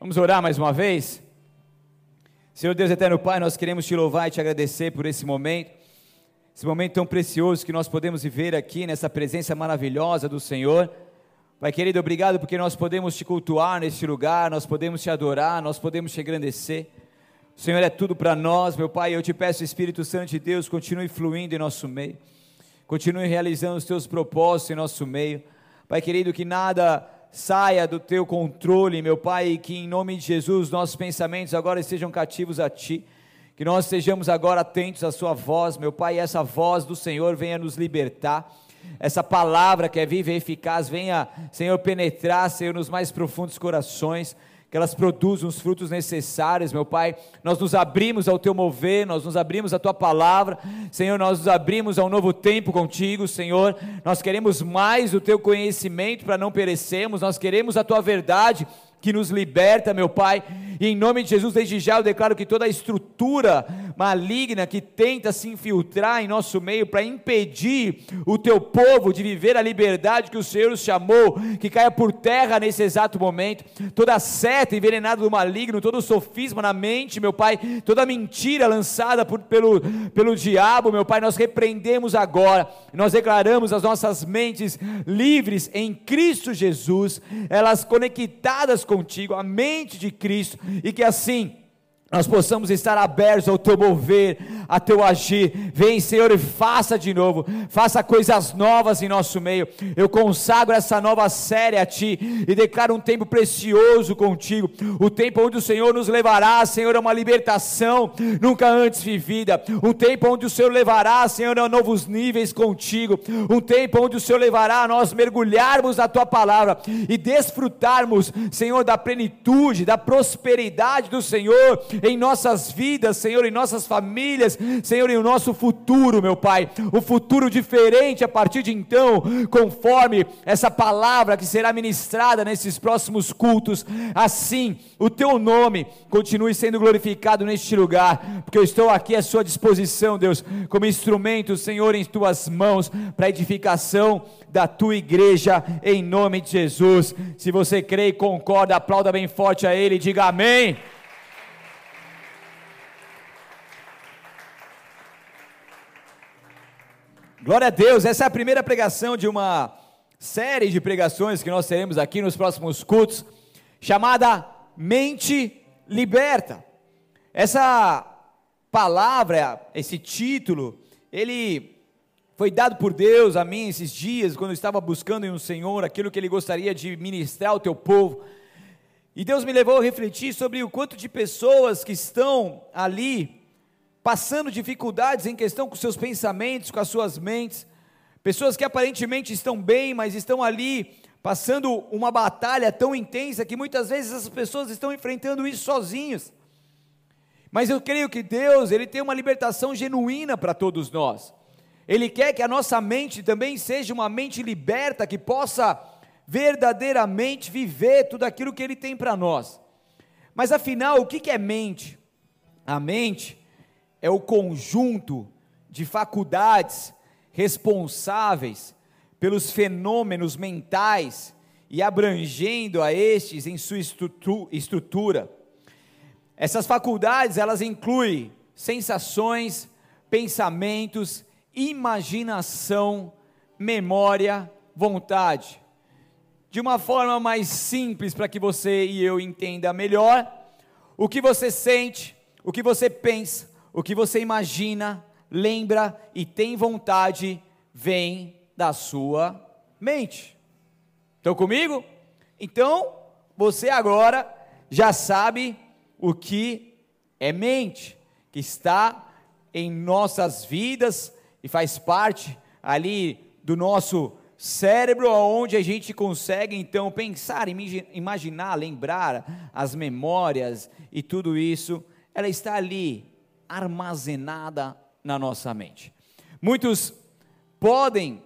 Vamos orar mais uma vez? Senhor Deus Eterno Pai, nós queremos te louvar e te agradecer por esse momento, esse momento tão precioso que nós podemos viver aqui nessa presença maravilhosa do Senhor. Pai querido, obrigado porque nós podemos te cultuar neste lugar, nós podemos te adorar, nós podemos te engrandecer. O Senhor é tudo para nós, meu Pai. Eu te peço, Espírito Santo de Deus, continue fluindo em nosso meio, continue realizando os teus propósitos em nosso meio. Pai querido, que nada saia do teu controle, meu Pai, que em nome de Jesus nossos pensamentos agora estejam cativos a Ti, que nós estejamos agora atentos à Sua voz, meu Pai, e essa voz do Senhor venha nos libertar, essa palavra que é viva e eficaz venha, Senhor, penetrar, Senhor, nos mais profundos corações, que elas produzam os frutos necessários, meu Pai. Nós nos abrimos ao Teu mover, nós nos abrimos à Tua palavra, Senhor, nós nos abrimos a um novo tempo contigo, Senhor. Nós queremos mais do Teu conhecimento para não perecermos, nós queremos a Tua verdade que nos liberta, meu Pai, e em nome de Jesus, desde já eu declaro que toda a estrutura maligna que tenta se infiltrar em nosso meio para impedir o teu povo de viver a liberdade que o Senhor os chamou, que caia por terra nesse exato momento, toda seta envenenada do maligno, todo sofisma na mente, meu Pai, toda mentira lançada por, pelo, pelo diabo, meu Pai, nós repreendemos agora, nós declaramos as nossas mentes livres em Cristo Jesus, elas conectadas contigo, a mente de Cristo, e que assim nós possamos estar abertos ao teu mover, a teu agir. Vem, Senhor, e faça de novo, faça coisas novas em nosso meio. Eu consagro essa nova série a ti e declaro um tempo precioso contigo, o tempo onde o Senhor nos levará, Senhor, a uma libertação nunca antes vivida, um tempo onde o Senhor levará, Senhor, a novos níveis contigo, um tempo onde o Senhor levará a nós mergulharmos na tua palavra e desfrutarmos, Senhor, da plenitude, da prosperidade do Senhor em nossas vidas, Senhor, em nossas famílias, Senhor, em o nosso futuro, meu Pai. O futuro diferente a partir de então, conforme essa palavra que será ministrada nesses próximos cultos. Assim, o teu nome continue sendo glorificado neste lugar, porque eu estou aqui à sua disposição, Deus, como instrumento, Senhor, em tuas mãos para edificação da tua igreja, em nome de Jesus. Se você crê e concorda, aplauda bem forte a Ele e diga amém. Glória a Deus, essa é a primeira pregação de uma série de pregações que nós teremos aqui nos próximos cultos, chamada Mente Liberta. Essa palavra, esse título, ele foi dado por Deus a mim esses dias, quando eu estava buscando em um Senhor aquilo que Ele gostaria de ministrar ao teu povo. E Deus me levou a refletir sobre o quanto de pessoas que estão ali passando dificuldades em questão com seus pensamentos, com as suas mentes, pessoas que aparentemente estão bem, mas estão ali passando uma batalha tão intensa que muitas vezes essas pessoas estão enfrentando isso sozinhos. Mas eu creio que Deus, ele tem uma libertação genuína para todos nós. Ele quer que a nossa mente também seja uma mente liberta, que possa verdadeiramente viver tudo aquilo que ele tem para nós. Mas afinal, o que é mente? A mente é o conjunto de faculdades responsáveis pelos fenômenos mentais e abrangendo a estes em sua estrutura. Essas faculdades, elas incluem sensações, pensamentos, imaginação, memória, vontade. De uma forma mais simples para que você e eu entenda melhor, o que você sente, o que você pensa, o que você imagina, lembra e tem vontade vem da sua mente. Estão comigo? Então, você agora já sabe o que é mente, que está em nossas vidas e faz parte ali do nosso cérebro, onde a gente consegue então pensar, imaginar, lembrar as memórias e tudo isso, ela está ali armazenada na nossa mente. Muitos podem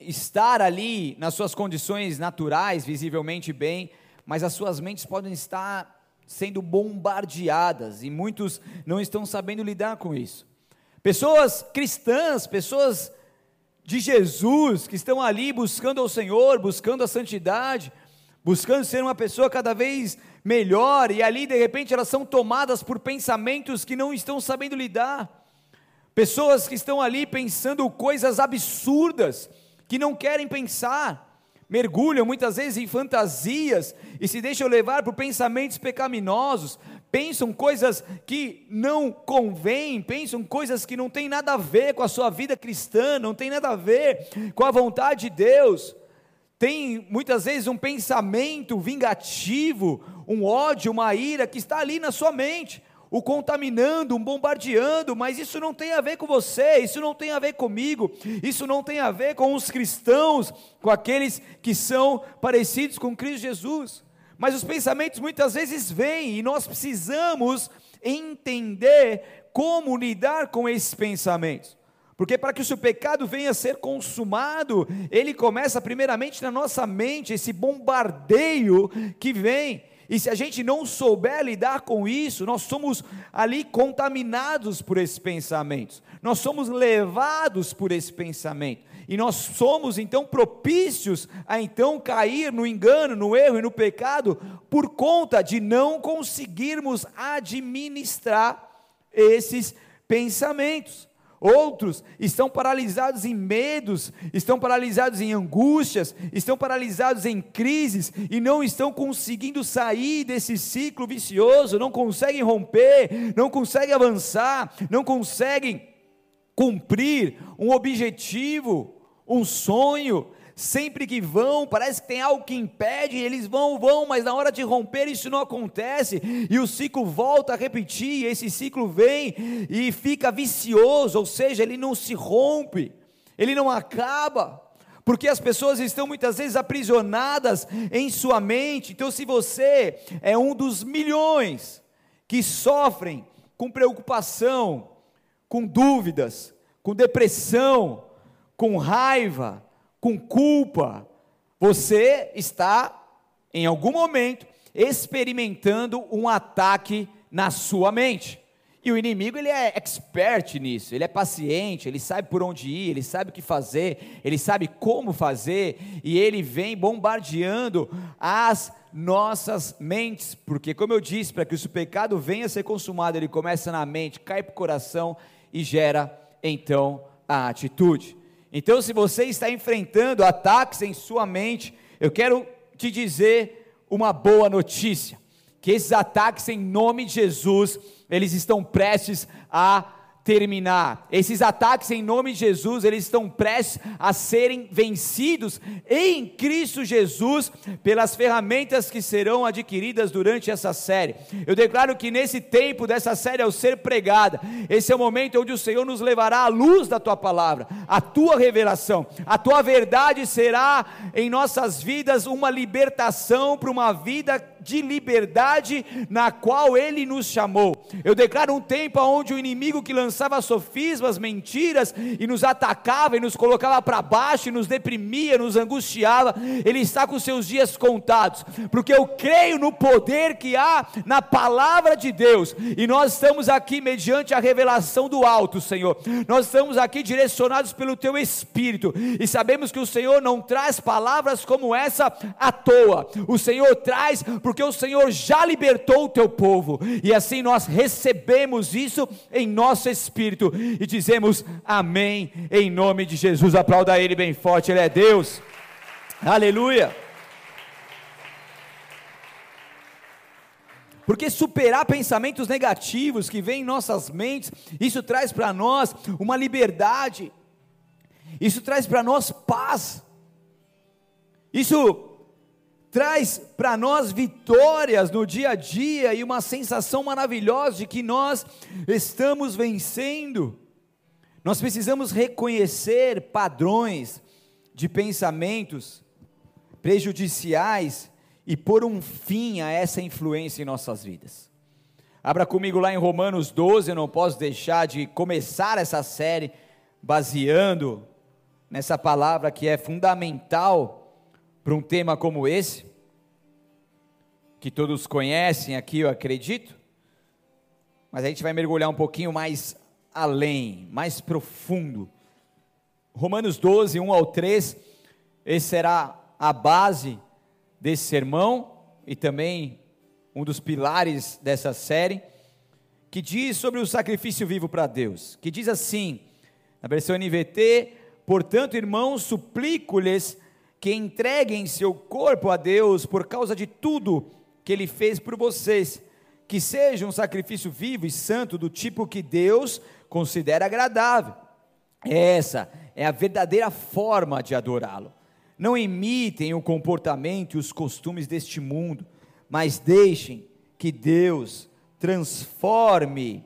estar ali nas suas condições naturais, visivelmente bem, mas as suas mentes podem estar sendo bombardeadas e muitos não estão sabendo lidar com isso. Pessoas cristãs, pessoas de Jesus que estão ali buscando ao Senhor, buscando a santidade, buscando ser uma pessoa cada vez melhor, e ali de repente elas são tomadas por pensamentos que não estão sabendo lidar. Pessoas que estão ali pensando coisas absurdas, que não querem pensar, mergulham muitas vezes em fantasias e se deixam levar por pensamentos pecaminosos, pensam coisas que não convêm, pensam coisas que não têm nada a ver com a sua vida cristã, não tem nada a ver com a vontade de Deus. Tem muitas vezes um pensamento vingativo, um ódio, uma ira que está ali na sua mente o contaminando, um bombardeando, mas isso não tem a ver com você, isso não tem a ver comigo, isso não tem a ver com os cristãos, com aqueles que são parecidos com Cristo Jesus. Mas os pensamentos muitas vezes vêm e nós precisamos entender como lidar com esses pensamentos. Porque para que o seu pecado venha a ser consumado, ele começa primeiramente na nossa mente, esse bombardeio que vem. E se a gente não souber lidar com isso, nós somos ali contaminados por esses pensamentos, nós somos levados por esse pensamento, e nós somos então propícios a então cair no engano, no erro e no pecado, por conta de não conseguirmos administrar esses pensamentos. Outros estão paralisados em medos, estão paralisados em angústias, estão paralisados em crises e não estão conseguindo sair desse ciclo vicioso, não conseguem romper, não conseguem avançar, não conseguem cumprir um objetivo, um sonho, sempre que vão, parece que tem algo que impede, eles vão, vão, mas na hora de romper isso não acontece, e o ciclo volta a repetir, esse ciclo vem e fica vicioso, ou seja, ele não se rompe, ele não acaba, porque as pessoas estão muitas vezes aprisionadas em sua mente. Então, se você é um dos milhões que sofrem com preocupação, com dúvidas, com depressão, com raiva, com culpa, você está, em algum momento, experimentando um ataque na sua mente. E o inimigo ele é expert nisso, ele é paciente, ele sabe por onde ir, ele sabe o que fazer, ele sabe como fazer, e ele vem bombardeando as nossas mentes, porque como eu disse, para que o pecado venha a ser consumado, ele começa na mente, cai para o coração e gera então a atitude. Então, se você está enfrentando ataques em sua mente, eu quero te dizer uma boa notícia: que esses ataques, em nome de Jesus, eles estão prestes a terminar. Esses ataques em nome de Jesus, eles estão prestes a serem vencidos em Cristo Jesus pelas ferramentas que serão adquiridas durante essa série. Eu declaro que nesse tempo dessa série ao ser pregada, esse é o momento onde o Senhor nos levará à luz da tua palavra, a tua revelação, a tua verdade será em nossas vidas uma libertação para uma vida de liberdade na qual Ele nos chamou. Eu declaro um tempo onde o inimigo que lançava sofismas, mentiras e nos atacava e nos colocava para baixo e nos deprimia, nos angustiava, ele está com seus dias contados, porque eu creio no poder que há na palavra de Deus e nós estamos aqui mediante a revelação do alto, Senhor. Nós estamos aqui direcionados pelo Teu Espírito e sabemos que o Senhor não traz palavras como essa à toa. O Senhor traz porque porque o Senhor já libertou o teu povo, e assim nós recebemos isso em nosso espírito e dizemos amém, em nome de Jesus. Aplauda Ele bem forte, Ele é Deus, aleluia. Porque superar pensamentos negativos que vêm em nossas mentes, isso traz para nós uma liberdade, isso traz para nós paz, isso traz para nós vitórias no dia a dia e uma sensação maravilhosa de que nós estamos vencendo. Nós precisamos reconhecer padrões de pensamentos prejudiciais e pôr um fim a essa influência em nossas vidas. Abra comigo lá em Romanos 12, eu não posso deixar de começar essa série baseando nessa palavra que é fundamental para um tema como esse que todos conhecem aqui, eu acredito, mas a gente vai mergulhar um pouquinho mais além, mais profundo. Romanos 12, 1 ao 3, esse será a base desse sermão e também um dos pilares dessa série, que diz sobre o sacrifício vivo para Deus, que diz assim, na versão NVT, portanto, irmãos, suplico-lhes que entreguem seu corpo a Deus por causa de tudo que ele fez por vocês, que seja um sacrifício vivo e santo do tipo que Deus considera agradável. Essa é a verdadeira forma de adorá-lo. Não imitem o comportamento e os costumes deste mundo, mas deixem que Deus transforme,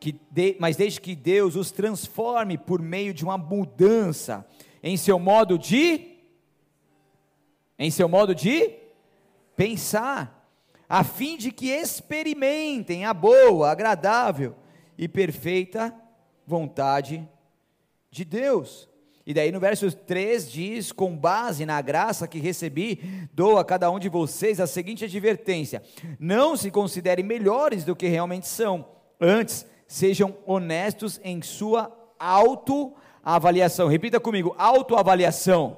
que de, mas deixe que Deus os transforme por meio de uma mudança em seu modo de em seu modo de pensar, a fim de que experimentem a boa, agradável e perfeita vontade de Deus. E daí no verso 3 diz: Com base na graça que recebi, dou a cada um de vocês a seguinte advertência: Não se considerem melhores do que realmente são, antes sejam honestos em sua autoavaliação. Repita comigo: autoavaliação.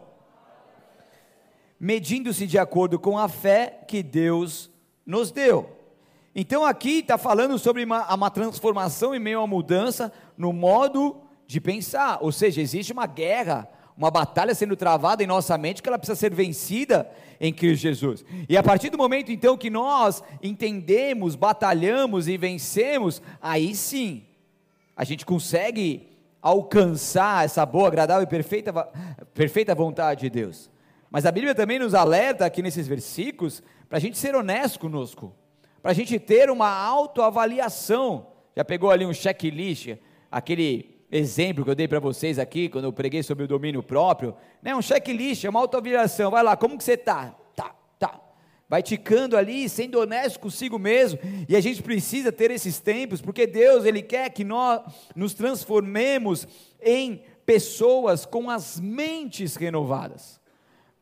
Medindo-se de acordo com a fé que Deus nos deu. Então aqui está falando sobre uma, uma transformação e meio a mudança no modo de pensar, ou seja, existe uma guerra, uma batalha sendo travada em nossa mente que ela precisa ser vencida em Cristo Jesus. E a partir do momento então que nós entendemos, batalhamos e vencemos, aí sim a gente consegue alcançar essa boa, agradável e perfeita, perfeita vontade de Deus. Mas a Bíblia também nos alerta aqui nesses versículos para a gente ser honesto conosco, para a gente ter uma autoavaliação. Já pegou ali um checklist, aquele exemplo que eu dei para vocês aqui, quando eu preguei sobre o domínio próprio, né, um checklist, uma autoavaliação, vai lá, como que você está? Vai ticando ali, sendo honesto consigo mesmo, e a gente precisa ter esses tempos, porque Deus, Ele quer que nós nos transformemos em pessoas com as mentes renovadas,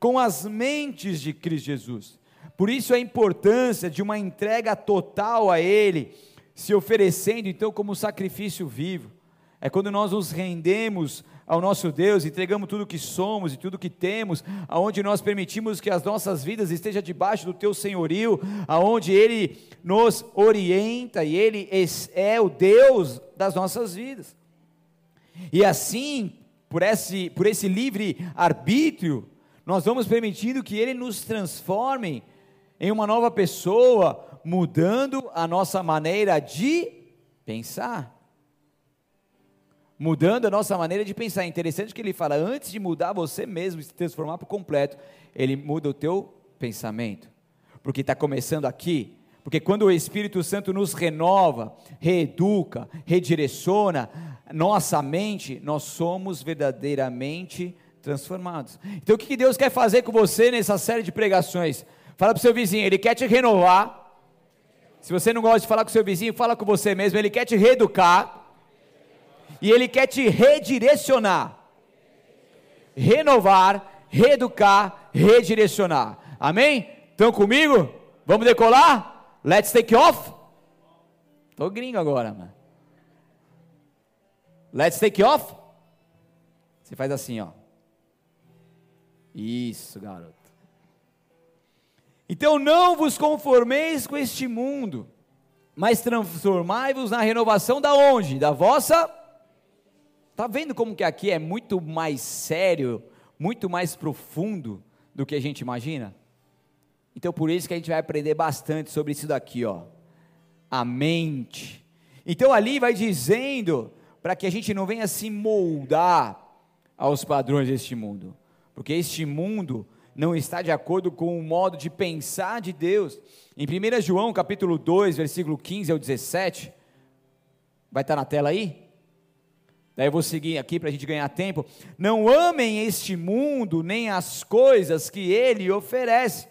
com as mentes de Cristo Jesus, por isso a importância de uma entrega total a Ele, se oferecendo então como sacrifício vivo, é quando nós nos rendemos ao nosso Deus, entregamos tudo que somos e tudo que temos, aonde nós permitimos que as nossas vidas estejam debaixo do teu senhorio, aonde ele nos orienta e ele é o Deus das nossas vidas. E assim, por esse, por esse livre arbítrio, nós vamos permitindo que ele nos transforme em uma nova pessoa, mudando a nossa maneira de pensar mudando a nossa maneira de pensar. É interessante que ele fala, antes de mudar você mesmo, se transformar por completo, ele muda o teu pensamento. Porque está começando aqui. Porque quando o Espírito Santo nos renova, reeduca, redireciona nossa mente, nós somos verdadeiramente transformados. Então o que Deus quer fazer com você nessa série de pregações? Fala para o seu vizinho, ele quer te renovar. Se você não gosta de falar com o seu vizinho, fala com você mesmo, ele quer te reeducar e Ele quer te redirecionar, renovar, reeducar, redirecionar. Amém? Estão comigo? Vamos decolar? Let's take off? Tô gringo agora, mano. Let's take off? Você faz assim, ó. Isso, garoto. Então não vos conformeis com este mundo, mas transformai-vos na renovação da onde? Da vossa Está vendo como que aqui é muito mais sério, muito mais profundo do que a gente imagina? Então por isso que a gente vai aprender bastante sobre isso daqui, ó. A mente. Então ali vai dizendo para que a gente não venha se moldar aos padrões deste mundo, porque este mundo não está de acordo com o modo de pensar de Deus. Em 1 João capítulo 2, versículo 15 ao 17, vai estar na tela aí? Daí eu vou seguir aqui para a gente ganhar tempo. Não amem este mundo, nem as coisas que ele oferece,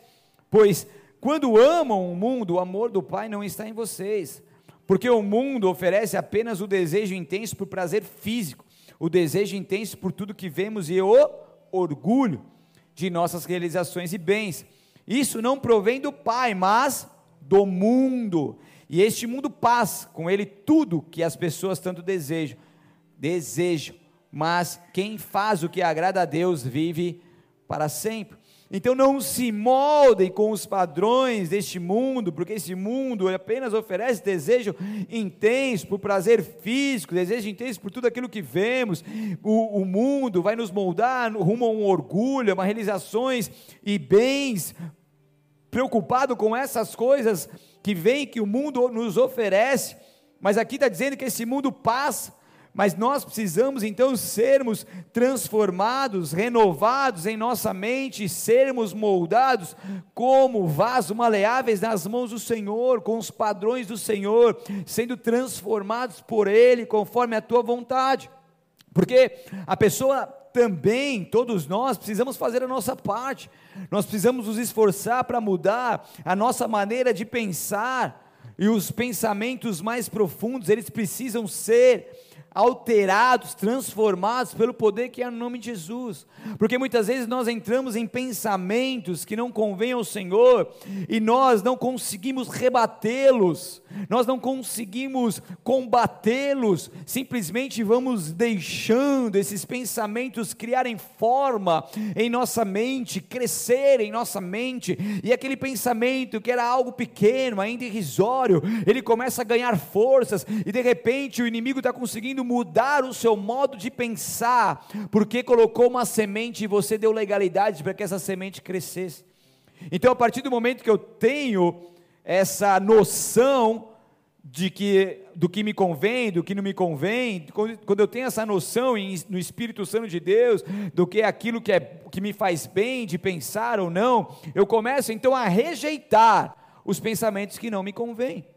pois quando amam o mundo, o amor do Pai não está em vocês. Porque o mundo oferece apenas o desejo intenso por prazer físico, o desejo intenso por tudo que vemos e o orgulho de nossas realizações e bens. Isso não provém do Pai, mas do mundo. E este mundo passa, com ele tudo que as pessoas tanto desejam desejo, mas quem faz o que agrada a Deus vive para sempre. Então não se moldem com os padrões deste mundo, porque esse mundo apenas oferece desejo intenso por prazer físico, desejo intenso por tudo aquilo que vemos. O, o mundo vai nos moldar rumo a um orgulho, a uma realizações e bens, preocupado com essas coisas que vem, que o mundo nos oferece. Mas aqui está dizendo que esse mundo passa mas nós precisamos então sermos transformados, renovados em nossa mente, sermos moldados como vaso maleáveis nas mãos do Senhor, com os padrões do Senhor, sendo transformados por Ele conforme a tua vontade. Porque a pessoa também, todos nós, precisamos fazer a nossa parte, nós precisamos nos esforçar para mudar a nossa maneira de pensar, e os pensamentos mais profundos, eles precisam ser alterados, transformados pelo poder que é no nome de Jesus. Porque muitas vezes nós entramos em pensamentos que não convêm ao Senhor e nós não conseguimos rebatê-los, nós não conseguimos combatê-los, simplesmente vamos deixando esses pensamentos criarem forma em nossa mente, crescer em nossa mente, e aquele pensamento que era algo pequeno, ainda irrisório, ele começa a ganhar forças e de repente o inimigo está conseguindo mudar o seu modo de pensar, porque colocou uma semente e você deu legalidade para que essa semente crescesse. Então, a partir do momento que eu tenho essa noção de que do que me convém, do que não me convém, quando eu tenho essa noção no Espírito Santo de Deus, do que é aquilo que, é, que me faz bem de pensar ou não, eu começo então a rejeitar os pensamentos que não me convêm.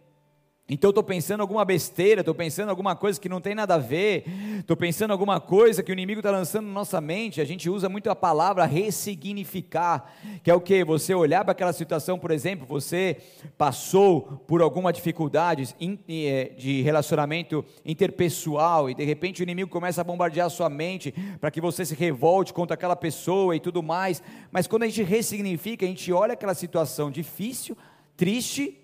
Então estou pensando alguma besteira, estou pensando alguma coisa que não tem nada a ver, estou pensando alguma coisa que o inimigo está lançando na nossa mente. A gente usa muito a palavra ressignificar, que é o que? Você olhar para aquela situação, por exemplo, você passou por alguma dificuldade é, de relacionamento interpessoal e de repente o inimigo começa a bombardear a sua mente para que você se revolte contra aquela pessoa e tudo mais. Mas quando a gente ressignifica, a gente olha aquela situação difícil, triste,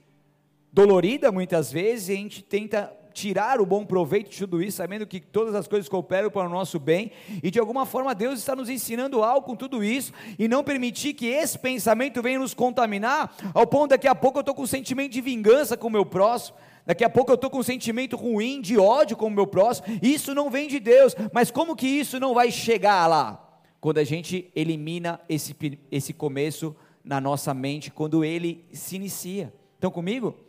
dolorida muitas vezes, e a gente tenta tirar o bom proveito de tudo isso, sabendo que todas as coisas cooperam para o nosso bem, e de alguma forma Deus está nos ensinando algo com tudo isso, e não permitir que esse pensamento venha nos contaminar, ao ponto daqui a pouco eu estou com um sentimento de vingança com o meu próximo, daqui a pouco eu estou com um sentimento ruim, de ódio com o meu próximo, isso não vem de Deus, mas como que isso não vai chegar lá? Quando a gente elimina esse, esse começo na nossa mente, quando ele se inicia. Estão comigo?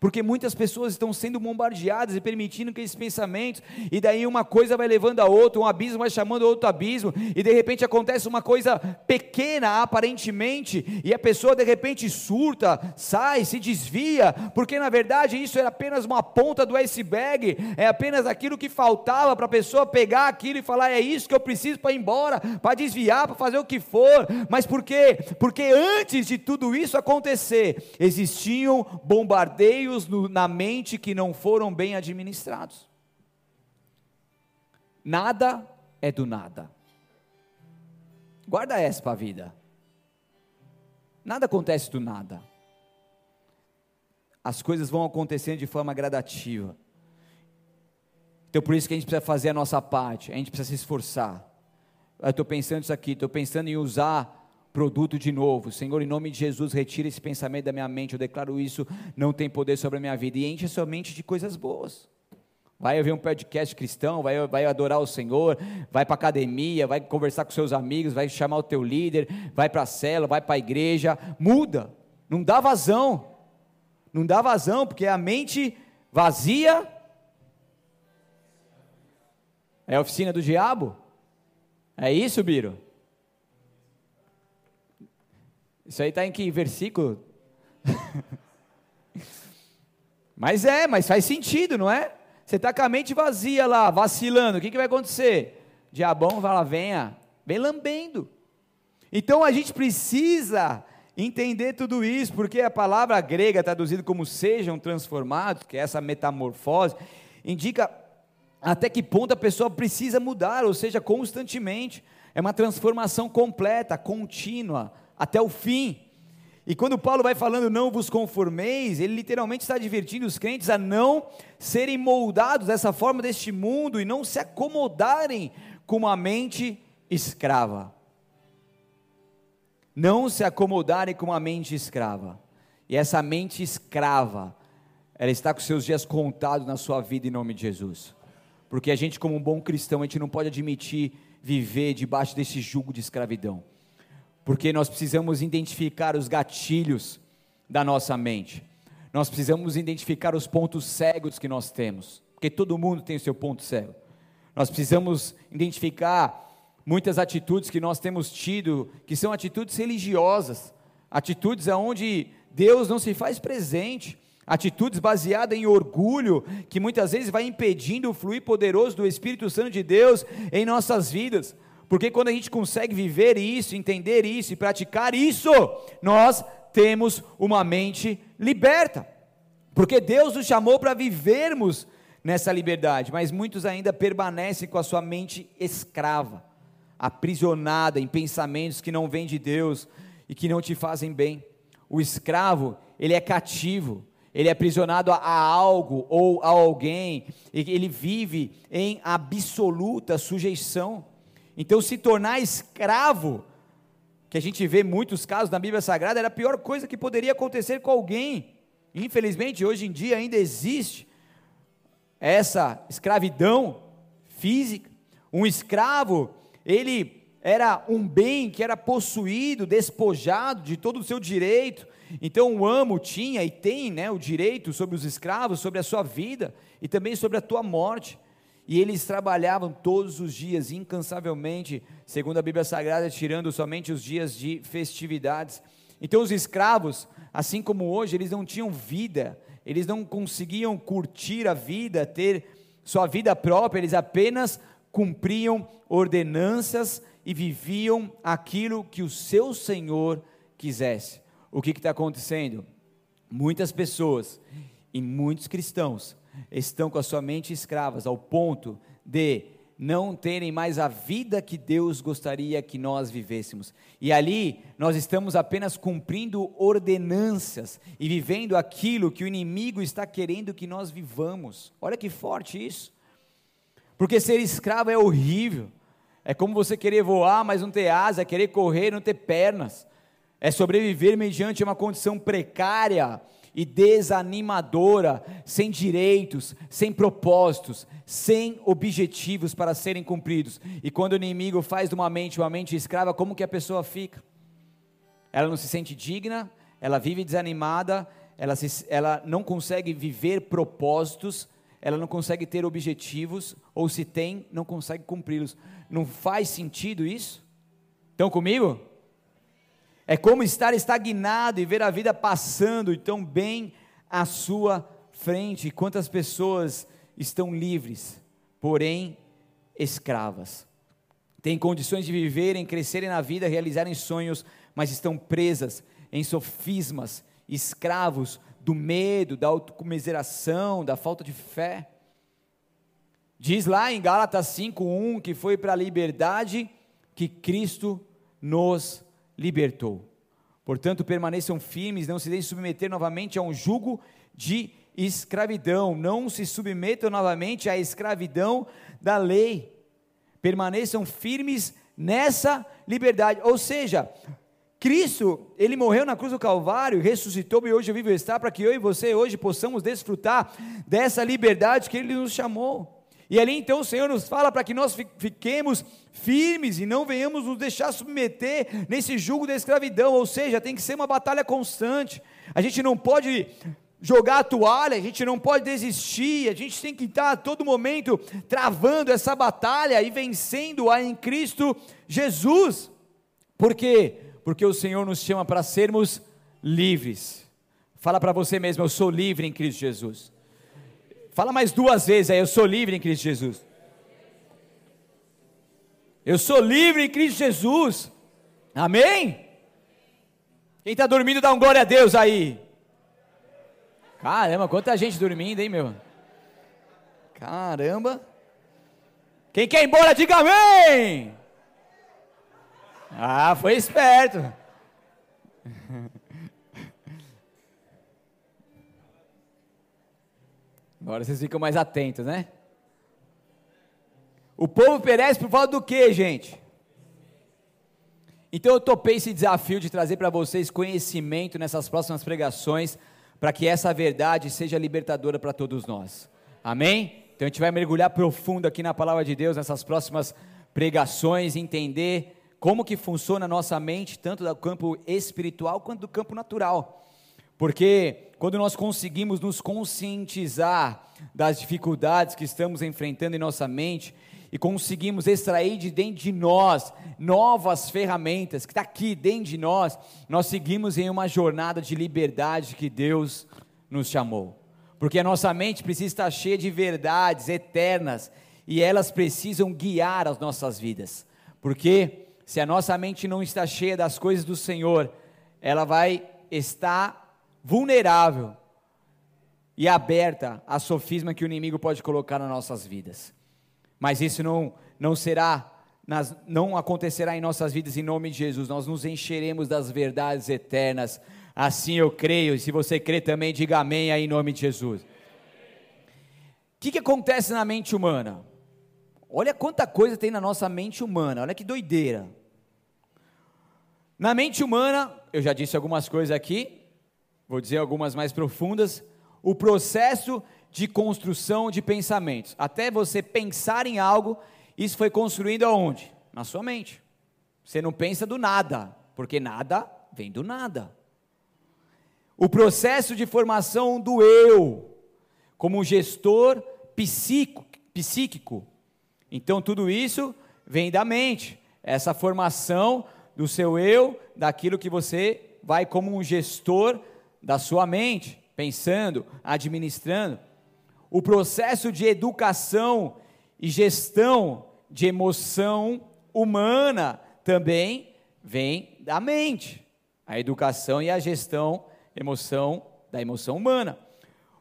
Porque muitas pessoas estão sendo bombardeadas e permitindo que esses pensamentos, e daí uma coisa vai levando a outra, um abismo vai chamando outro abismo, e de repente acontece uma coisa pequena aparentemente, e a pessoa de repente surta, sai, se desvia, porque na verdade isso era apenas uma ponta do iceberg, é apenas aquilo que faltava para a pessoa pegar aquilo e falar: é isso que eu preciso para ir embora, para desviar, para fazer o que for, mas por quê? Porque antes de tudo isso acontecer, existiam bombardeios no, na mente que não foram bem administrados. Nada é do nada. Guarda essa para a vida. Nada acontece do nada. As coisas vão acontecendo de forma gradativa. Então por isso que a gente precisa fazer a nossa parte, a gente precisa se esforçar. Eu estou pensando isso aqui, estou pensando em usar produto de novo. Senhor, em nome de Jesus, retira esse pensamento da minha mente. Eu declaro isso, não tem poder sobre a minha vida. E enche a sua mente de coisas boas. Vai ouvir um podcast cristão, vai, vai adorar o Senhor, vai para academia, vai conversar com seus amigos, vai chamar o teu líder, vai para a cela, vai para a igreja. Muda, não dá vazão. Não dá vazão, porque a mente vazia é a oficina do diabo. É isso, Biro? Isso aí está em que versículo? mas é, mas faz sentido, não é? Você está com a mente vazia lá, vacilando, o que, que vai acontecer? Diabão vai lá, venha, vem lambendo. Então a gente precisa entender tudo isso, porque a palavra grega traduzida como sejam transformados, que é essa metamorfose, indica até que ponto a pessoa precisa mudar, ou seja, constantemente. É uma transformação completa, contínua, até o fim. E quando Paulo vai falando não vos conformeis, ele literalmente está advertindo os crentes a não serem moldados dessa forma deste mundo e não se acomodarem com uma mente escrava. não se acomodarem com uma mente escrava. E essa mente escrava, ela está com seus dias contados na sua vida em nome de Jesus. Porque a gente, como um bom cristão, a gente não pode admitir viver debaixo desse jugo de escravidão. Porque nós precisamos identificar os gatilhos da nossa mente. Nós precisamos identificar os pontos cegos que nós temos. Porque todo mundo tem o seu ponto cego. Nós precisamos identificar muitas atitudes que nós temos tido, que são atitudes religiosas, atitudes aonde Deus não se faz presente, atitudes baseadas em orgulho, que muitas vezes vai impedindo o fluir poderoso do Espírito Santo de Deus em nossas vidas. Porque quando a gente consegue viver isso, entender isso e praticar isso, nós temos uma mente liberta. Porque Deus nos chamou para vivermos nessa liberdade, mas muitos ainda permanecem com a sua mente escrava aprisionada em pensamentos que não vêm de Deus e que não te fazem bem. O escravo, ele é cativo, ele é aprisionado a, algo ou a alguém, ele vive em absoluta sujeição. Então, se tornar escravo, que a gente vê muitos casos na Bíblia Sagrada, era a pior coisa que poderia acontecer com alguém. Infelizmente, hoje em dia ainda existe essa escravidão física. Um escravo, ele era um bem que era possuído, despojado de todo o seu direito. Então o amo tinha e tem né, o direito sobre os escravos, sobre a sua vida e também sobre a tua morte. E eles trabalhavam todos os dias, incansavelmente, segundo a Bíblia Sagrada, tirando somente os dias de festividades. Então os escravos, assim como hoje, eles não tinham vida, eles não conseguiam curtir a vida, ter sua vida própria, eles apenas cumpriam ordenanças e viviam aquilo que o seu Senhor quisesse. O que está acontecendo? Muitas pessoas e muitos cristãos estão com a sua mente escravas ao ponto de não terem mais a vida que Deus gostaria que nós vivêssemos. E ali nós estamos apenas cumprindo ordenanças e vivendo aquilo que o inimigo está querendo que nós vivamos. Olha que forte isso. Porque ser escravo é horrível. É como você querer voar, mas não ter asa, querer correr, não ter pernas. É sobreviver mediante uma condição precária e desanimadora, sem direitos, sem propósitos, sem objetivos para serem cumpridos. E quando o inimigo faz de uma mente uma mente escrava, como que a pessoa fica? Ela não se sente digna, ela vive desanimada, ela, se, ela não consegue viver propósitos, ela não consegue ter objetivos, ou se tem, não consegue cumpri-los. Não faz sentido isso? Estão comigo? É como estar estagnado e ver a vida passando tão bem à sua frente. Quantas pessoas estão livres, porém escravas. Têm condições de viverem, crescerem na vida, realizarem sonhos, mas estão presas em sofismas, escravos do medo, da autocomiseração, da falta de fé. Diz lá em Gálatas 5:1 que foi para a liberdade que Cristo nos libertou. Portanto, permaneçam firmes, não se deixem submeter novamente a um jugo de escravidão, não se submetam novamente à escravidão da lei. Permaneçam firmes nessa liberdade. Ou seja, Cristo, ele morreu na cruz do Calvário, ressuscitou e hoje vivo está para que eu e você hoje possamos desfrutar dessa liberdade que ele nos chamou. E ali então o Senhor nos fala para que nós fiquemos firmes e não venhamos nos deixar submeter nesse jugo da escravidão, ou seja, tem que ser uma batalha constante. A gente não pode jogar a toalha, a gente não pode desistir, a gente tem que estar a todo momento travando essa batalha e vencendo-a em Cristo Jesus. Por quê? porque o Senhor nos chama para sermos livres. Fala para você mesmo, eu sou livre em Cristo Jesus. Fala mais duas vezes aí, eu sou livre em Cristo Jesus. Eu sou livre em Cristo Jesus. Amém? Quem está dormindo, dá um glória a Deus aí. Caramba, quanta gente dormindo, hein, meu? Caramba. Quem quer ir embora, diga amém. Ah, foi esperto. Agora vocês ficam mais atentos, né? O povo perece por falta do que, gente? Então eu topei esse desafio de trazer para vocês conhecimento nessas próximas pregações, para que essa verdade seja libertadora para todos nós. Amém? Então a gente vai mergulhar profundo aqui na palavra de Deus nessas próximas pregações, entender como que funciona a nossa mente, tanto do campo espiritual quanto do campo natural. Porque quando nós conseguimos nos conscientizar das dificuldades que estamos enfrentando em nossa mente e conseguimos extrair de dentro de nós novas ferramentas que está aqui dentro de nós, nós seguimos em uma jornada de liberdade que Deus nos chamou. Porque a nossa mente precisa estar cheia de verdades eternas e elas precisam guiar as nossas vidas. Porque se a nossa mente não está cheia das coisas do Senhor, ela vai estar vulnerável e aberta a sofisma que o inimigo pode colocar nas nossas vidas. Mas isso não, não será, não acontecerá em nossas vidas em nome de Jesus. Nós nos encheremos das verdades eternas. Assim eu creio, e se você crê também, diga amém aí em nome de Jesus. O que, que acontece na mente humana? Olha quanta coisa tem na nossa mente humana, olha que doideira. Na mente humana, eu já disse algumas coisas aqui, vou dizer algumas mais profundas, o processo de construção de pensamentos. Até você pensar em algo, isso foi construído aonde? Na sua mente. Você não pensa do nada, porque nada vem do nada. O processo de formação do eu, como gestor psíquico, psíquico. Então tudo isso vem da mente. Essa formação do seu eu, daquilo que você vai como um gestor da sua mente, pensando, administrando. O processo de educação e gestão de emoção humana também vem da mente. A educação e a gestão emoção da emoção humana.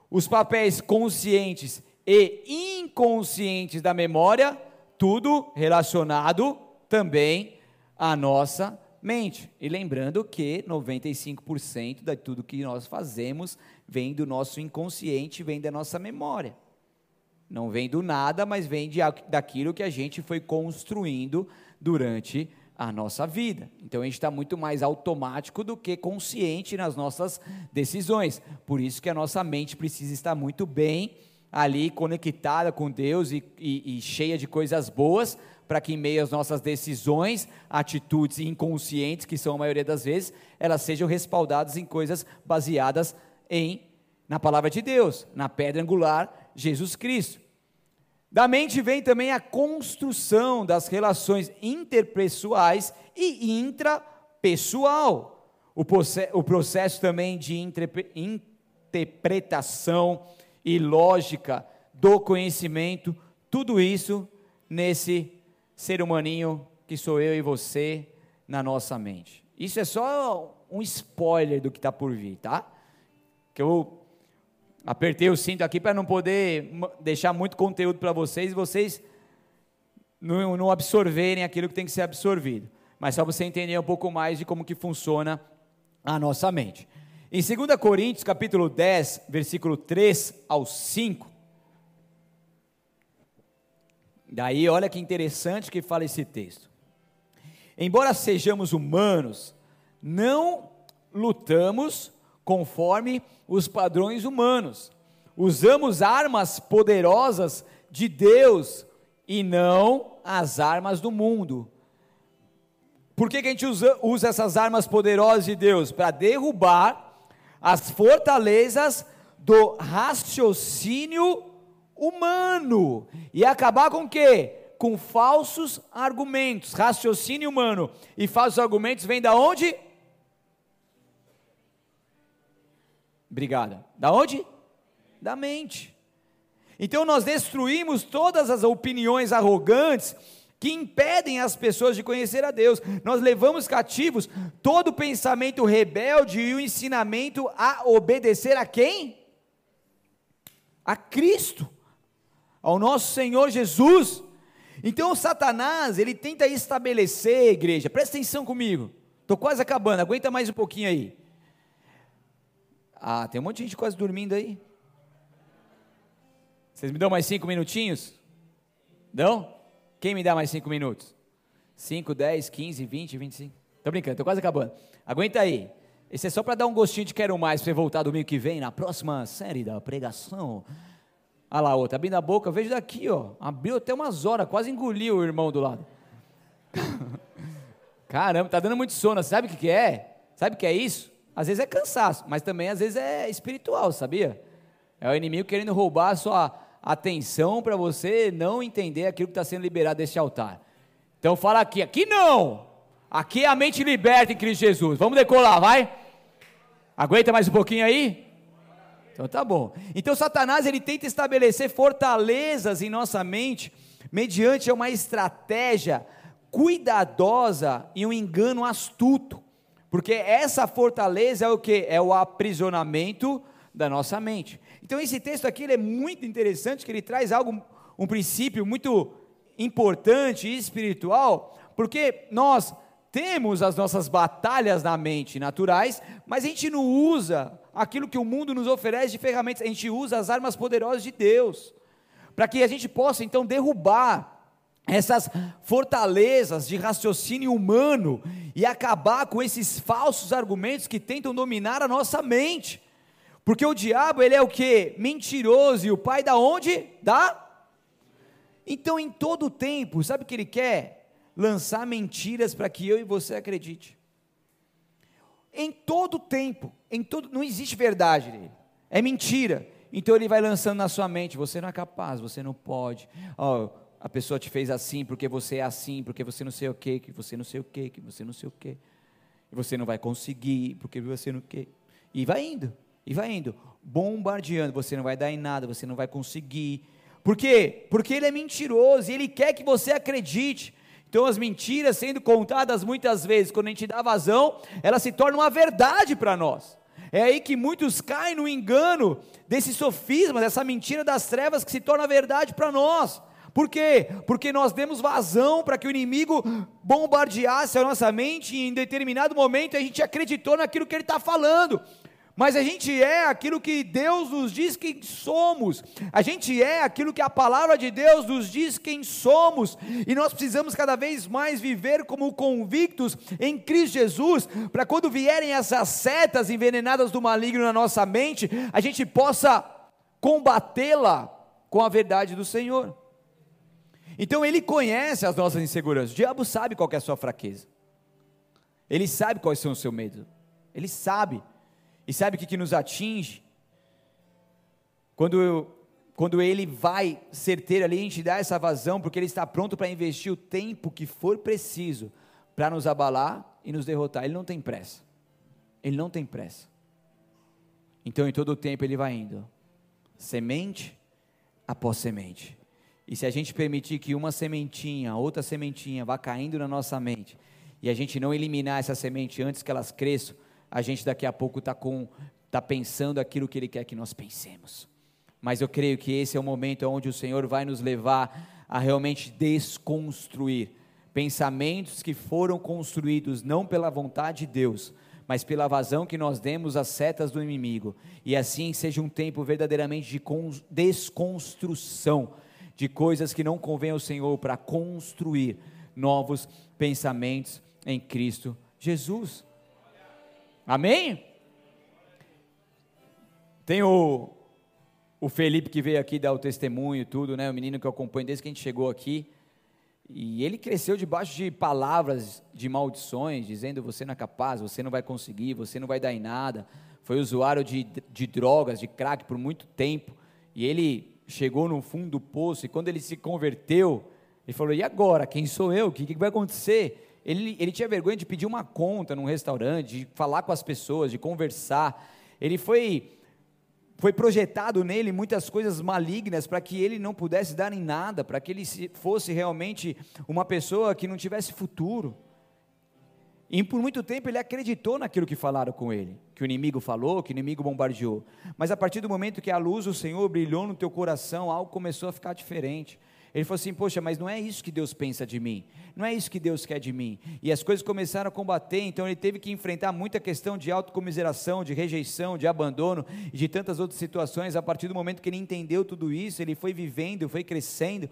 Os papéis conscientes e inconscientes da memória, tudo relacionado também à nossa mente. E lembrando que 95% de tudo que nós fazemos vem do nosso inconsciente, vem da nossa memória. Não vem do nada, mas vem de, daquilo que a gente foi construindo durante a nossa vida. Então a gente está muito mais automático do que consciente nas nossas decisões. Por isso que a nossa mente precisa estar muito bem ali conectada com Deus e, e, e cheia de coisas boas para que em meio às nossas decisões, atitudes inconscientes, que são a maioria das vezes, elas sejam respaldadas em coisas baseadas em na palavra de Deus, na pedra angular, Jesus Cristo. Da mente vem também a construção das relações interpessoais e intrapessoal. O, o processo também de interpretação e lógica do conhecimento, tudo isso nesse ser humaninho que sou eu e você na nossa mente. Isso é só um spoiler do que está por vir, tá? Que eu apertei o cinto aqui para não poder deixar muito conteúdo para vocês e vocês não, não absorverem aquilo que tem que ser absorvido. Mas só você entender um pouco mais de como que funciona a nossa mente. Em 2 Coríntios, capítulo 10, versículo 3 ao 5, Daí, olha que interessante que fala esse texto. Embora sejamos humanos, não lutamos conforme os padrões humanos. Usamos armas poderosas de Deus e não as armas do mundo. Por que, que a gente usa, usa essas armas poderosas de Deus? Para derrubar as fortalezas do raciocínio humano e acabar com o quê? Com falsos argumentos, raciocínio humano. E falsos argumentos vêm da onde? Obrigada. Da onde? Da mente. Então nós destruímos todas as opiniões arrogantes que impedem as pessoas de conhecer a Deus. Nós levamos cativos todo pensamento rebelde e o ensinamento a obedecer a quem? A Cristo ao nosso Senhor Jesus. Então, Satanás, ele tenta estabelecer, igreja, presta atenção comigo, estou quase acabando, aguenta mais um pouquinho aí. Ah, tem um monte de gente quase dormindo aí. Vocês me dão mais cinco minutinhos? Dão? Quem me dá mais cinco minutos? 5, 10, 15, 20, 25? Tô brincando, tô quase acabando. Aguenta aí. Esse é só para dar um gostinho de quero mais para você voltar domingo que vem, na próxima série da pregação. Olha lá, outra, abrindo a boca, vejo daqui, ó. Abriu até umas horas, quase engoliu o irmão do lado. Caramba, tá dando muito sono. Sabe o que, que é? Sabe o que é isso? Às vezes é cansaço, mas também às vezes é espiritual, sabia? É o inimigo querendo roubar a sua atenção para você não entender aquilo que está sendo liberado deste altar. Então fala aqui, aqui não! Aqui é a mente liberta em Cristo Jesus. Vamos decolar, vai? Aguenta mais um pouquinho aí? Então tá bom. Então Satanás ele tenta estabelecer fortalezas em nossa mente mediante uma estratégia cuidadosa e um engano astuto. Porque essa fortaleza é o que? É o aprisionamento da nossa mente. Então esse texto aqui é muito interessante, que ele traz algo, um princípio muito importante e espiritual, porque nós temos as nossas batalhas na mente naturais, mas a gente não usa aquilo que o mundo nos oferece de ferramentas, a gente usa as armas poderosas de Deus, para que a gente possa então derrubar essas fortalezas de raciocínio humano e acabar com esses falsos argumentos que tentam dominar a nossa mente. Porque o diabo, ele é o que? Mentiroso e o pai da onde? Da Então, em todo tempo, sabe o que ele quer? Lançar mentiras para que eu e você acredite. Em todo tempo, em todo, não existe verdade nele. É mentira. Então ele vai lançando na sua mente, você não é capaz, você não pode. Oh, a pessoa te fez assim porque você é assim, porque você não sei o que, que você não sei o que, que você não sei o que. E você não vai conseguir, porque você não quer. E vai indo, e vai indo, bombardeando, você não vai dar em nada, você não vai conseguir. Por quê? Porque ele é mentiroso e ele quer que você acredite. Então as mentiras sendo contadas muitas vezes, quando a gente dá vazão, elas se tornam uma verdade para nós. É aí que muitos caem no engano desse sofisma, dessa mentira das trevas que se torna verdade para nós. Por quê? Porque nós demos vazão para que o inimigo bombardeasse a nossa mente e em determinado momento a gente acreditou naquilo que ele está falando. Mas a gente é aquilo que Deus nos diz quem somos, a gente é aquilo que a palavra de Deus nos diz quem somos, e nós precisamos cada vez mais viver como convictos em Cristo Jesus, para quando vierem essas setas envenenadas do maligno na nossa mente, a gente possa combatê-la com a verdade do Senhor. Então ele conhece as nossas inseguranças. O diabo sabe qual é a sua fraqueza. Ele sabe quais são os seus medos. Ele sabe. E sabe o que, que nos atinge? Quando, eu, quando ele vai certeiro ali, a gente dá essa vazão, porque ele está pronto para investir o tempo que for preciso para nos abalar e nos derrotar. Ele não tem pressa. Ele não tem pressa. Então, em todo o tempo, ele vai indo, semente após semente. E se a gente permitir que uma sementinha, outra sementinha vá caindo na nossa mente, e a gente não eliminar essa semente antes que elas cresçam, a gente daqui a pouco está tá pensando aquilo que Ele quer que nós pensemos. Mas eu creio que esse é o momento onde o Senhor vai nos levar a realmente desconstruir pensamentos que foram construídos não pela vontade de Deus, mas pela vazão que nós demos às setas do inimigo. E assim seja um tempo verdadeiramente de desconstrução de coisas que não convêm ao Senhor para construir novos pensamentos em Cristo Jesus. Amém? Tem o, o Felipe que veio aqui dar o testemunho e tudo, né? O menino que eu acompanho desde que a gente chegou aqui. E ele cresceu debaixo de palavras de maldições, dizendo: você não é capaz, você não vai conseguir, você não vai dar em nada. Foi usuário de, de drogas, de crack por muito tempo. E ele chegou no fundo do poço e quando ele se converteu, ele falou: E agora? Quem sou eu? O que, que vai acontecer? Ele, ele tinha vergonha de pedir uma conta num restaurante, de falar com as pessoas, de conversar. Ele foi foi projetado nele muitas coisas malignas para que ele não pudesse dar em nada, para que ele fosse realmente uma pessoa que não tivesse futuro. E por muito tempo ele acreditou naquilo que falaram com ele, que o inimigo falou, que o inimigo bombardeou. Mas a partir do momento que a luz do Senhor brilhou no teu coração, algo começou a ficar diferente. Ele falou assim: Poxa, mas não é isso que Deus pensa de mim, não é isso que Deus quer de mim. E as coisas começaram a combater, então ele teve que enfrentar muita questão de autocomiseração, de rejeição, de abandono e de tantas outras situações. A partir do momento que ele entendeu tudo isso, ele foi vivendo, foi crescendo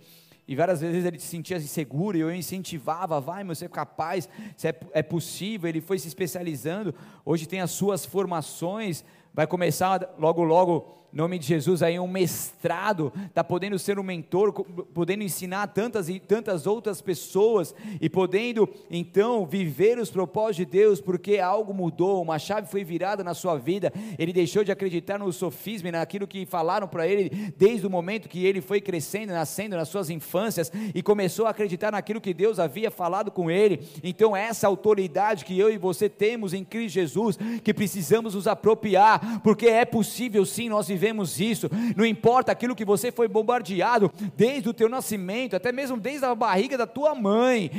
E várias vezes ele se sentia inseguro e eu incentivava, vai, meu, você é capaz, você é, é possível. Ele foi se especializando. Hoje tem as suas formações, vai começar logo, logo nome de Jesus, aí um mestrado, está podendo ser um mentor, podendo ensinar tantas e tantas outras pessoas e podendo então viver os propósitos de Deus, porque algo mudou, uma chave foi virada na sua vida. Ele deixou de acreditar no sofisma naquilo que falaram para ele desde o momento que ele foi crescendo, nascendo nas suas infâncias e começou a acreditar naquilo que Deus havia falado com ele. Então, essa autoridade que eu e você temos em Cristo Jesus, que precisamos nos apropriar, porque é possível sim nós viver isso, não importa aquilo que você foi bombardeado desde o teu nascimento, até mesmo desde a barriga da tua mãe.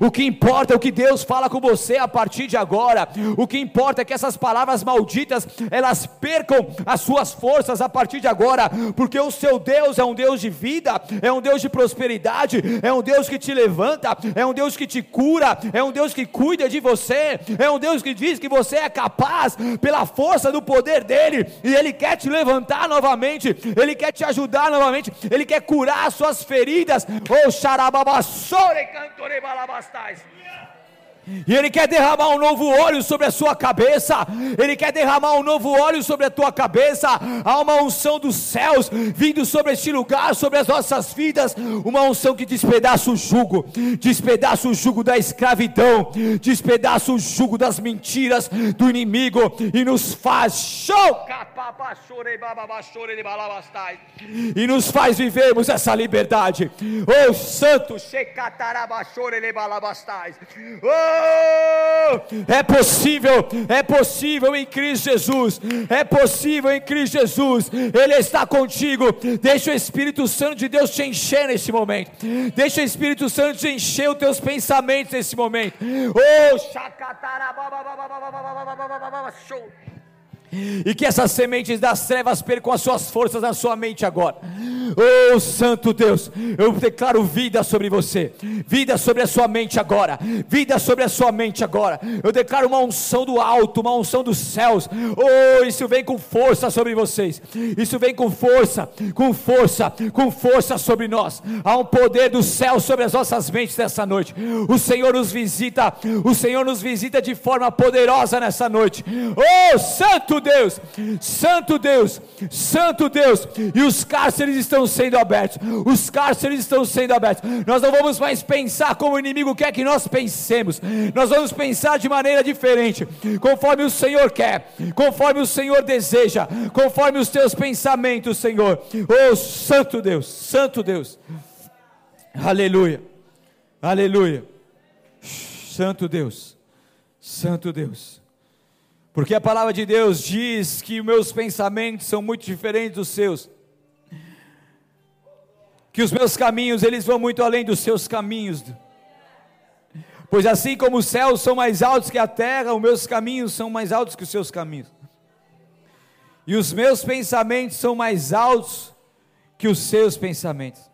O que importa é o que Deus fala com você a partir de agora. O que importa é que essas palavras malditas elas percam as suas forças a partir de agora, porque o seu Deus é um Deus de vida, é um Deus de prosperidade, é um Deus que te levanta, é um Deus que te cura, é um Deus que cuida de você, é um Deus que diz que você é capaz pela força do poder dele, e ele quer te levantar novamente, ele quer te ajudar novamente, ele quer curar as suas feridas. Oh, xarababassore cantore balabastais. E Ele quer derramar um novo óleo sobre a sua cabeça. Ele quer derramar um novo óleo sobre a tua cabeça. Há uma unção dos céus vindo sobre este lugar, sobre as nossas vidas. Uma unção que despedaça o jugo, despedaça o jugo da escravidão, despedaça o jugo das mentiras do inimigo e nos faz show. E nos faz vivermos essa liberdade. Oh Santo, oh é possível, é possível em Cristo Jesus, é possível em Cristo Jesus, Ele está contigo. Deixa o Espírito Santo de Deus te encher nesse momento, deixa o Espírito Santo te encher os teus pensamentos nesse momento. Oh, e que essas sementes das trevas percam as suas forças na sua mente agora. Oh Santo Deus, eu declaro vida sobre você, vida sobre a sua mente agora, vida sobre a sua mente agora. Eu declaro uma unção do alto, uma unção dos céus. Oh, isso vem com força sobre vocês. Isso vem com força, com força, com força sobre nós. Há um poder do céu sobre as nossas mentes nessa noite. O Senhor nos visita, o Senhor nos visita de forma poderosa nessa noite. Oh, Santo Deus, Santo Deus, Santo Deus, e os cárceres estão sendo abertos, os cárceres estão sendo abertos. Nós não vamos mais pensar como o inimigo quer que nós pensemos, nós vamos pensar de maneira diferente, conforme o Senhor quer, conforme o Senhor deseja, conforme os teus pensamentos, Senhor. Oh, Santo Deus, Santo Deus, aleluia, aleluia, Santo Deus, Santo Deus. Porque a palavra de Deus diz que os meus pensamentos são muito diferentes dos seus. Que os meus caminhos, eles vão muito além dos seus caminhos. Pois assim como os céus são mais altos que a terra, os meus caminhos são mais altos que os seus caminhos. E os meus pensamentos são mais altos que os seus pensamentos.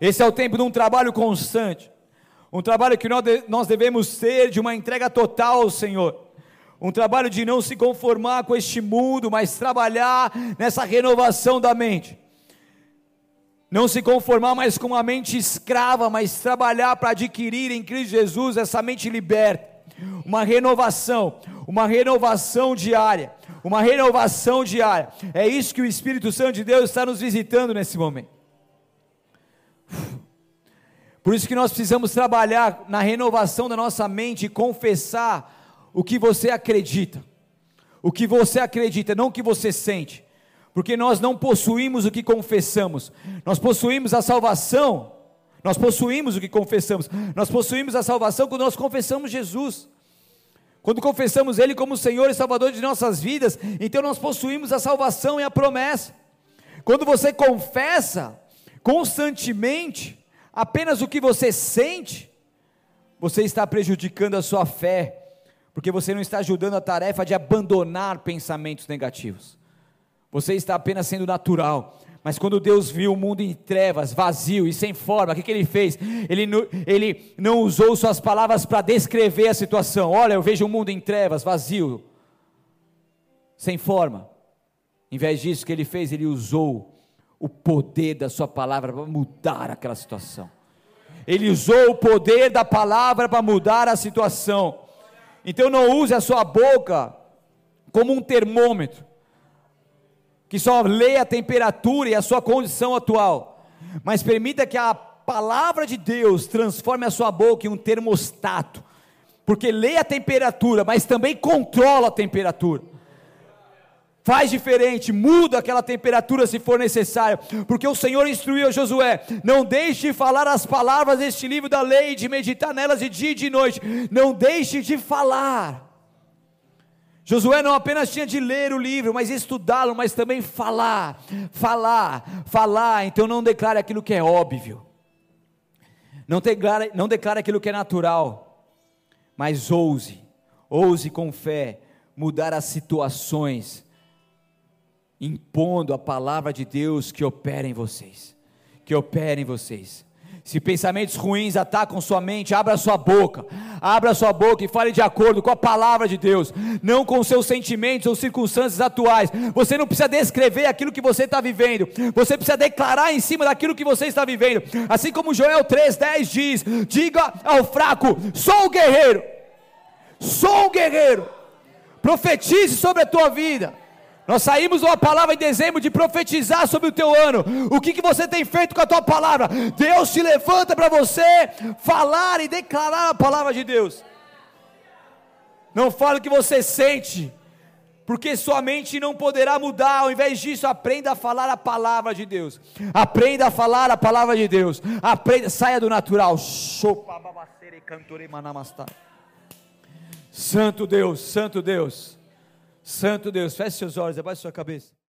Esse é o tempo de um trabalho constante, um trabalho que nós devemos ter de uma entrega total ao Senhor um trabalho de não se conformar com este mundo, mas trabalhar nessa renovação da mente. Não se conformar mais com uma mente escrava, mas trabalhar para adquirir em Cristo Jesus essa mente liberta. Uma renovação, uma renovação diária, uma renovação diária. É isso que o Espírito Santo de Deus está nos visitando nesse momento. Por isso que nós precisamos trabalhar na renovação da nossa mente e confessar o que você acredita. O que você acredita, não o que você sente. Porque nós não possuímos o que confessamos. Nós possuímos a salvação. Nós possuímos o que confessamos. Nós possuímos a salvação quando nós confessamos Jesus. Quando confessamos Ele como Senhor e Salvador de nossas vidas, então nós possuímos a salvação e a promessa. Quando você confessa constantemente apenas o que você sente, você está prejudicando a sua fé porque você não está ajudando a tarefa de abandonar pensamentos negativos. Você está apenas sendo natural. Mas quando Deus viu o mundo em trevas, vazio e sem forma, o que, que ele fez? Ele, ele não usou suas palavras para descrever a situação. Olha, eu vejo o mundo em trevas, vazio, sem forma. Em vez disso, o que ele fez? Ele usou o poder da Sua palavra para mudar aquela situação. Ele usou o poder da palavra para mudar a situação. Então não use a sua boca como um termômetro, que só lê a temperatura e a sua condição atual, mas permita que a palavra de Deus transforme a sua boca em um termostato, porque lê a temperatura, mas também controla a temperatura faz diferente, muda aquela temperatura se for necessário, porque o Senhor instruiu a Josué: não deixe de falar as palavras deste livro da lei, de meditar nelas de dia e de noite, não deixe de falar. Josué não apenas tinha de ler o livro, mas estudá-lo, mas também falar, falar, falar. Então não declare aquilo que é óbvio, não declare, não declare aquilo que é natural, mas ouse, ouse com fé mudar as situações impondo a palavra de Deus que opera em vocês, que opera em vocês. Se pensamentos ruins atacam sua mente, abra sua boca, abra sua boca e fale de acordo com a palavra de Deus, não com seus sentimentos ou circunstâncias atuais. Você não precisa descrever aquilo que você está vivendo, você precisa declarar em cima daquilo que você está vivendo. Assim como Joel 3,10 diz: diga ao fraco, sou o guerreiro, sou o guerreiro, profetize sobre a tua vida. Nós saímos uma palavra em dezembro de profetizar sobre o teu ano. O que, que você tem feito com a tua palavra? Deus te levanta para você falar e declarar a palavra de Deus. Não fale o que você sente, porque sua mente não poderá mudar. Ao invés disso, aprenda a falar a palavra de Deus. Aprenda a falar a palavra de Deus. Aprenda, saia do natural. Santo Deus, Santo Deus. Santo Deus, feche seus olhos, abaixe sua cabeça.